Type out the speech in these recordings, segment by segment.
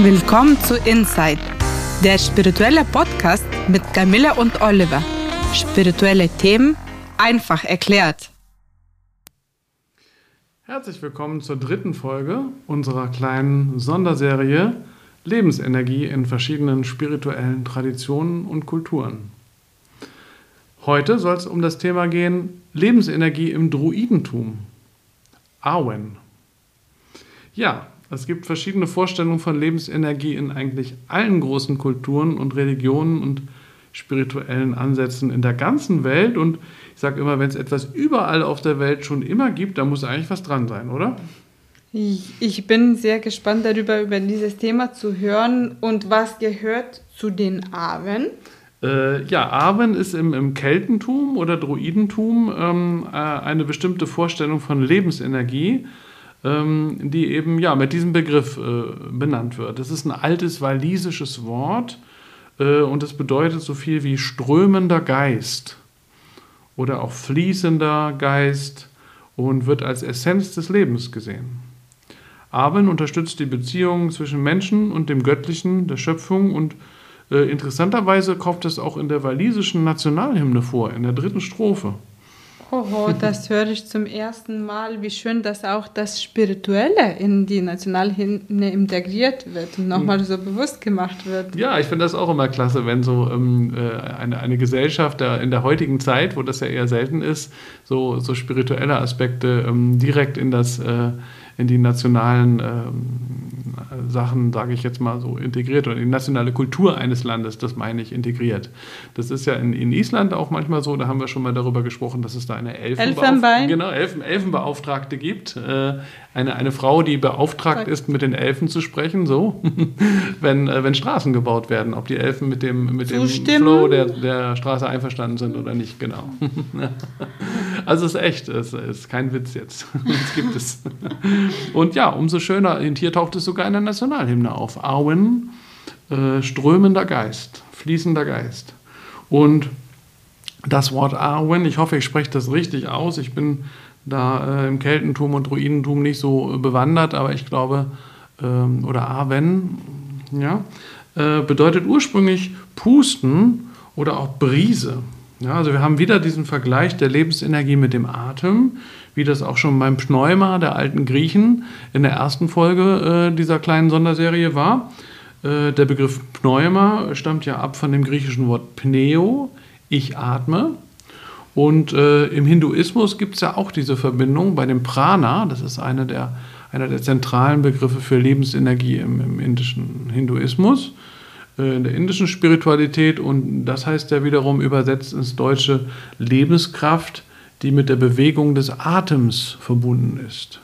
Willkommen zu Inside, der spirituelle Podcast mit Camilla und Oliver. Spirituelle Themen einfach erklärt. Herzlich willkommen zur dritten Folge unserer kleinen Sonderserie Lebensenergie in verschiedenen spirituellen Traditionen und Kulturen. Heute soll es um das Thema gehen Lebensenergie im Druidentum. Awen. Ja, es gibt verschiedene Vorstellungen von Lebensenergie in eigentlich allen großen Kulturen und Religionen und spirituellen Ansätzen in der ganzen Welt. Und ich sage immer, wenn es etwas überall auf der Welt schon immer gibt, da muss eigentlich was dran sein, oder? Ich bin sehr gespannt darüber, über dieses Thema zu hören und was gehört zu den Aven. Äh, ja, Aven ist im, im Keltentum oder Druidentum ähm, äh, eine bestimmte Vorstellung von Lebensenergie ähm, die eben ja, mit diesem Begriff äh, benannt wird. Das ist ein altes walisisches Wort äh, und es bedeutet so viel wie strömender Geist oder auch fließender Geist und wird als Essenz des Lebens gesehen. Aben unterstützt die Beziehung zwischen Menschen und dem Göttlichen, der Schöpfung und äh, interessanterweise kommt es auch in der walisischen Nationalhymne vor, in der dritten Strophe. Oh, das höre ich zum ersten Mal. Wie schön, dass auch das Spirituelle in die Nationalhymne integriert wird und nochmal so bewusst gemacht wird. Ja, ich finde das auch immer klasse, wenn so ähm, äh, eine, eine Gesellschaft der, in der heutigen Zeit, wo das ja eher selten ist, so, so spirituelle Aspekte ähm, direkt in das äh, in die nationalen ähm, Sachen, sage ich jetzt mal so, integriert oder in die nationale Kultur eines Landes, das meine ich, integriert. Das ist ja in, in Island auch manchmal so, da haben wir schon mal darüber gesprochen, dass es da eine Elfenbeauf genau, Elfen Elfenbeauftragte gibt. Äh, eine, eine Frau, die beauftragt ist, mit den Elfen zu sprechen, so, wenn, äh, wenn Straßen gebaut werden, ob die Elfen mit dem, mit dem Flow der, der Straße einverstanden sind oder nicht, genau. also es ist echt, es ist kein Witz jetzt. Das gibt es. Und ja, umso schöner, hier taucht es sogar in der Nationalhymne auf. Auen, äh, strömender Geist, fließender Geist. Und das Wort Awen, ich hoffe, ich spreche das richtig aus. Ich bin da äh, im Keltentum und Druidentum nicht so äh, bewandert, aber ich glaube, ähm, oder Awen, ja, äh, bedeutet ursprünglich pusten oder auch Brise. Ja, also wir haben wieder diesen Vergleich der Lebensenergie mit dem Atem, wie das auch schon beim Pneuma der alten Griechen in der ersten Folge äh, dieser kleinen Sonderserie war. Äh, der Begriff Pneuma stammt ja ab von dem griechischen Wort Pneo, ich atme. Und äh, im Hinduismus gibt es ja auch diese Verbindung bei dem Prana, das ist eine der, einer der zentralen Begriffe für Lebensenergie im, im indischen Hinduismus. Äh, in der indischen Spiritualität und das heißt ja wiederum übersetzt ins Deutsche Lebenskraft, die mit der Bewegung des Atems verbunden ist.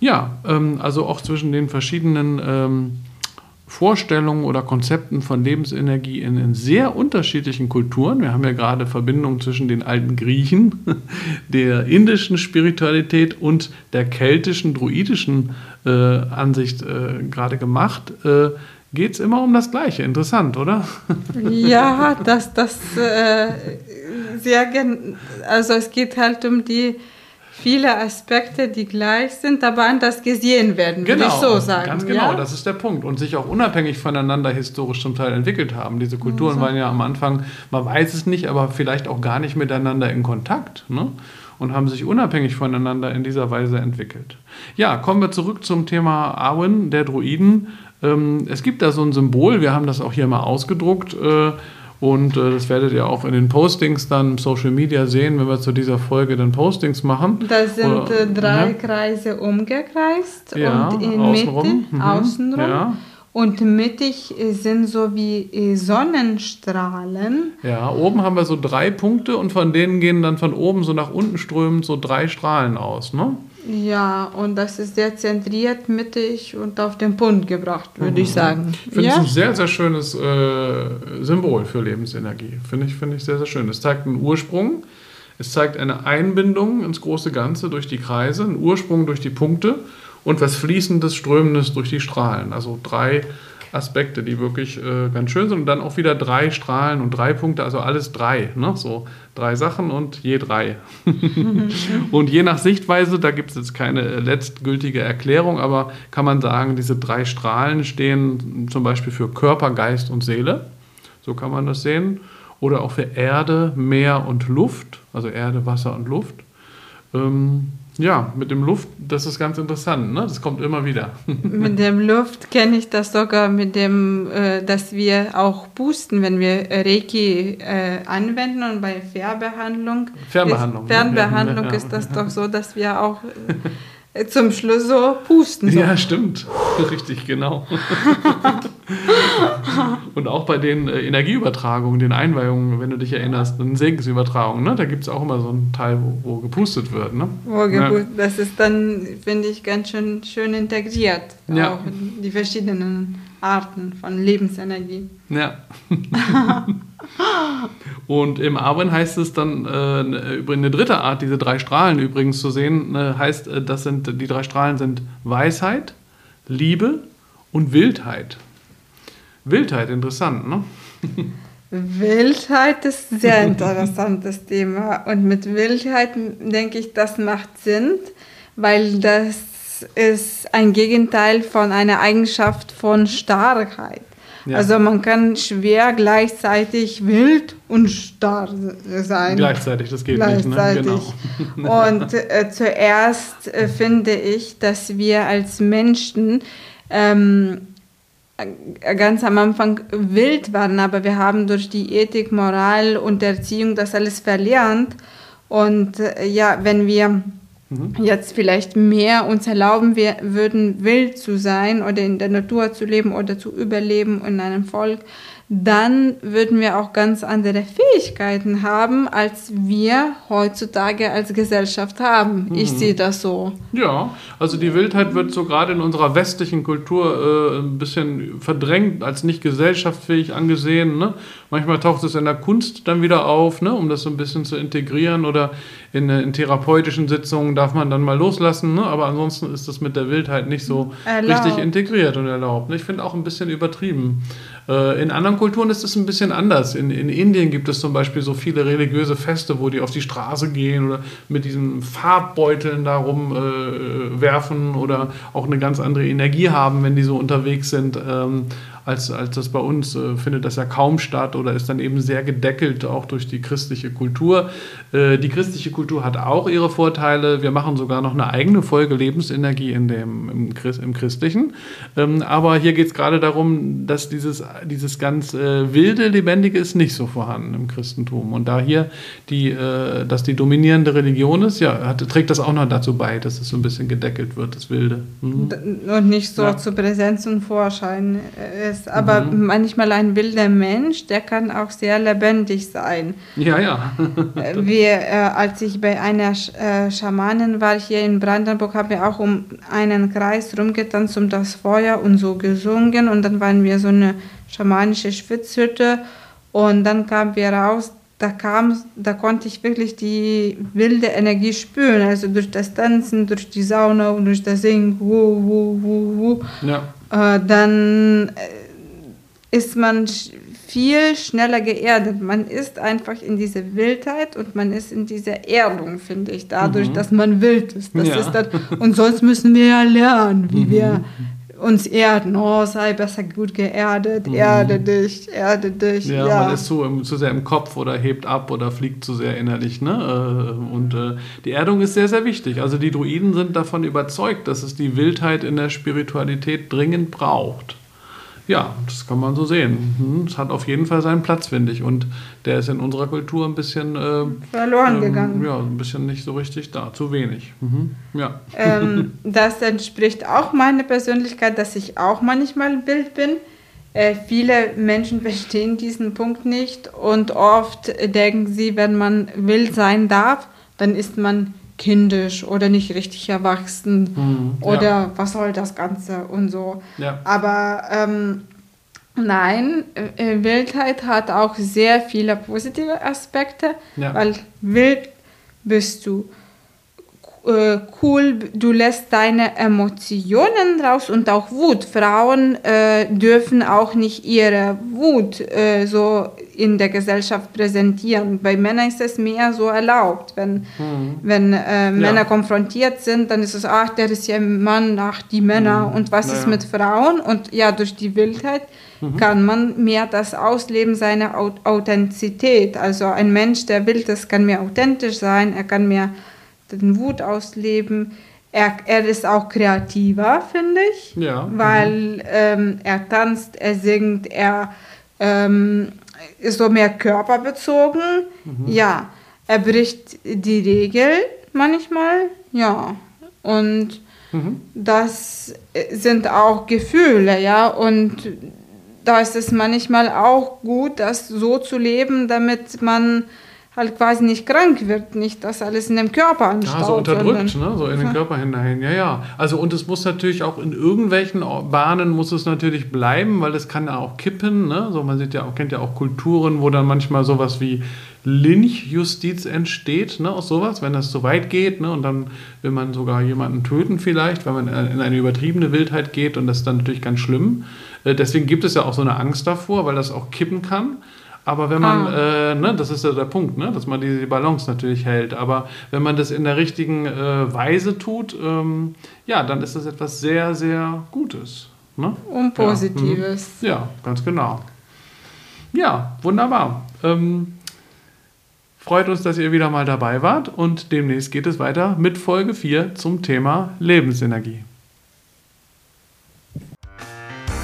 Ja, ähm, also auch zwischen den verschiedenen ähm, Vorstellungen oder Konzepten von Lebensenergie in, in, sehr unterschiedlichen Kulturen. Wir haben ja gerade Verbindungen zwischen den alten Griechen, der indischen Spiritualität und der keltischen, druidischen äh, Ansicht äh, gerade gemacht. Geht es immer um das Gleiche. Interessant, oder? Ja, das, das äh, sehr, also es geht halt um die viele Aspekte, die gleich sind, aber anders gesehen werden, genau, würde ich so sagen. Ganz genau, ja? das ist der Punkt. Und sich auch unabhängig voneinander historisch zum Teil entwickelt haben. Diese Kulturen also. waren ja am Anfang, man weiß es nicht, aber vielleicht auch gar nicht miteinander in Kontakt. Ne? und haben sich unabhängig voneinander in dieser Weise entwickelt. Ja, kommen wir zurück zum Thema Awen, der Druiden. Ähm, es gibt da so ein Symbol, wir haben das auch hier mal ausgedruckt. Äh, und äh, das werdet ihr auch in den Postings dann Social Media sehen, wenn wir zu dieser Folge dann Postings machen. Da sind Oder, äh, drei ja. Kreise umgekreist ja, und in außenrum. Mitte, mhm. außenrum. Ja. Und mittig sind so wie Sonnenstrahlen. Ja, oben haben wir so drei Punkte und von denen gehen dann von oben so nach unten strömend so drei Strahlen aus, ne? Ja, und das ist sehr zentriert, mittig und auf den Punkt gebracht, würde mhm. ich sagen. Ich finde es ein sehr, sehr schönes äh, Symbol für Lebensenergie. Finde ich, find ich sehr, sehr schön. Es zeigt einen Ursprung, es zeigt eine Einbindung ins große Ganze durch die Kreise, einen Ursprung durch die Punkte und was Fließendes, Strömendes durch die Strahlen. Also drei Aspekte, die wirklich äh, ganz schön sind. Und dann auch wieder drei Strahlen und drei Punkte, also alles drei. Ne? So drei Sachen und je drei. und je nach Sichtweise, da gibt es jetzt keine letztgültige Erklärung, aber kann man sagen, diese drei Strahlen stehen zum Beispiel für Körper, Geist und Seele. So kann man das sehen. Oder auch für Erde, Meer und Luft, also Erde, Wasser und Luft. Ähm, ja, mit dem Luft, das ist ganz interessant, ne? Das kommt immer wieder. mit dem Luft kenne ich das sogar mit dem, äh, dass wir auch pusten, wenn wir Reiki äh, anwenden und bei Fernbehandlung. Fernbehandlung. Ist, Fernbehandlung ja, ja, ist das doch so, dass wir auch äh, zum Schluss so pusten. So. Ja, stimmt. Richtig, genau. und auch bei den äh, Energieübertragungen, den Einweihungen, wenn du dich erinnerst, den Segensübertragungen, ne? da gibt es auch immer so einen Teil, wo, wo gepustet wird. Ne? Wo gepustet, ja. Das ist dann, finde ich, ganz schön, schön integriert. Ja. Auch die verschiedenen Arten von Lebensenergie. Ja. und im Arwen heißt es dann, äh, über eine dritte Art, diese drei Strahlen übrigens zu sehen, äh, heißt, das sind, die drei Strahlen sind Weisheit, Liebe und Wildheit. Wildheit, interessant, ne? Wildheit ist ein sehr interessantes Thema. Und mit Wildheit denke ich, das macht Sinn, weil das ist ein Gegenteil von einer Eigenschaft von Starrheit. Ja. Also man kann schwer gleichzeitig wild und starr sein. Gleichzeitig, das geht gleichzeitig. nicht. Ne? Genau. Und äh, zuerst äh, finde ich, dass wir als Menschen ähm, ganz am Anfang wild waren, aber wir haben durch die Ethik, Moral und Erziehung das alles verlernt. Und äh, ja, wenn wir jetzt vielleicht mehr uns erlauben wir, würden, wild zu sein oder in der Natur zu leben oder zu überleben in einem Volk, dann würden wir auch ganz andere Fähigkeiten haben, als wir heutzutage als Gesellschaft haben. Ich mhm. sehe das so. Ja, also die Wildheit wird so gerade in unserer westlichen Kultur äh, ein bisschen verdrängt, als nicht gesellschaftsfähig angesehen. Ne? Manchmal taucht es in der Kunst dann wieder auf, ne? um das so ein bisschen zu integrieren oder in, in therapeutischen Sitzungen darf man dann mal loslassen, ne? aber ansonsten ist das mit der Wildheit nicht so erlaubt. richtig integriert und erlaubt. Ne? Ich finde auch ein bisschen übertrieben. Äh, in anderen Kulturen ist es ein bisschen anders. In, in Indien gibt es zum Beispiel so viele religiöse Feste, wo die auf die Straße gehen oder mit diesen Farbbeuteln da rumwerfen äh, oder auch eine ganz andere Energie haben, wenn die so unterwegs sind. Ähm, als, als das bei uns äh, findet das ja kaum statt oder ist dann eben sehr gedeckelt, auch durch die christliche Kultur. Äh, die christliche Kultur hat auch ihre Vorteile. Wir machen sogar noch eine eigene Folge Lebensenergie in dem, im, Christ, im Christlichen. Ähm, aber hier geht es gerade darum, dass dieses, dieses ganz äh, wilde, lebendige ist nicht so vorhanden im Christentum. Und da hier die, äh, dass die dominierende Religion ist, ja, hat, trägt das auch noch dazu bei, dass es so ein bisschen gedeckelt wird, das Wilde. Mhm. Und nicht so ja. zur Präsenz und Vorschein äh, ist. Aber mhm. manchmal ein wilder Mensch, der kann auch sehr lebendig sein. Ja, ja. wir, äh, als ich bei einer Sch äh, Schamanin war hier in Brandenburg, haben wir auch um einen Kreis rumgetanzt um das Feuer und so gesungen. Und dann waren wir so eine schamanische Schwitzhütte. Und dann kamen wir raus, da kam, da konnte ich wirklich die wilde Energie spüren, also durch das Tanzen, durch die Sauna und durch das Singen, wuh, wuh, wuh, wuh. Ja. Äh, dann äh, ist man viel schneller geerdet. Man ist einfach in dieser Wildheit und man ist in dieser Erdung, finde ich, dadurch, mhm. dass man wild ist. Das ja. ist das, und sonst müssen wir ja lernen, wie mhm. wir uns erden. Oh, sei besser gut geerdet, mhm. erde dich, erde dich. Ja, ja. man ist zu, zu sehr im Kopf oder hebt ab oder fliegt zu sehr innerlich. Ne? Äh, und äh, die Erdung ist sehr, sehr wichtig. Also die Druiden sind davon überzeugt, dass es die Wildheit in der Spiritualität dringend braucht. Ja, das kann man so sehen. Hm, es hat auf jeden Fall seinen Platz, finde ich. Und der ist in unserer Kultur ein bisschen äh, verloren ähm, gegangen. Ja, ein bisschen nicht so richtig da, zu wenig. Mhm. Ja. Ähm, das entspricht auch meiner Persönlichkeit, dass ich auch manchmal wild bin. Äh, viele Menschen verstehen diesen Punkt nicht und oft denken sie, wenn man wild sein darf, dann ist man kindisch oder nicht richtig erwachsen mhm, oder ja. was soll das Ganze und so. Ja. Aber ähm, nein, äh, Wildheit hat auch sehr viele positive Aspekte, ja. weil wild bist du äh, cool, du lässt deine Emotionen raus und auch Wut. Frauen äh, dürfen auch nicht ihre Wut äh, so in der Gesellschaft präsentieren. Bei Männern ist es mehr so erlaubt. Wenn, mhm. wenn äh, Männer ja. konfrontiert sind, dann ist es, ach, der ist ja ein Mann, ach, die Männer. Mhm. Und was naja. ist mit Frauen? Und ja, durch die Wildheit mhm. kann man mehr das Ausleben seiner Authentizität. Also ein Mensch, der wild ist, kann mehr authentisch sein, er kann mehr den Wut ausleben. Er, er ist auch kreativer, finde ich, ja. weil mhm. ähm, er tanzt, er singt, er ähm, ist so mehr körperbezogen. Mhm. Ja, er bricht die Regel manchmal, ja. Und mhm. das sind auch Gefühle, ja. Und da ist es manchmal auch gut, das so zu leben, damit man halt quasi nicht krank wird, nicht das alles in dem Körper anstaut. Ja, so unterdrückt, ne? so in den Körper hinein. Ja, ja. Also und es muss natürlich auch in irgendwelchen Bahnen muss es natürlich bleiben, weil es kann ja auch kippen. Ne? So, man sieht ja auch, kennt ja auch Kulturen, wo dann manchmal sowas wie Lynchjustiz entsteht, ne, aus sowas, wenn das zu weit geht, ne, und dann will man sogar jemanden töten vielleicht, weil man in eine übertriebene Wildheit geht und das ist dann natürlich ganz schlimm. Äh, deswegen gibt es ja auch so eine Angst davor, weil das auch kippen kann. Aber wenn man, ah. äh, ne, das ist ja der Punkt, ne, dass man die Balance natürlich hält. Aber wenn man das in der richtigen äh, Weise tut, ähm, ja, dann ist das etwas sehr, sehr Gutes. Ne? Und Positives. Ja, mhm. ja ganz genau. Ja, wunderbar. Ähm, freut uns, dass ihr wieder mal dabei wart und demnächst geht es weiter mit Folge 4 zum Thema Lebensenergie.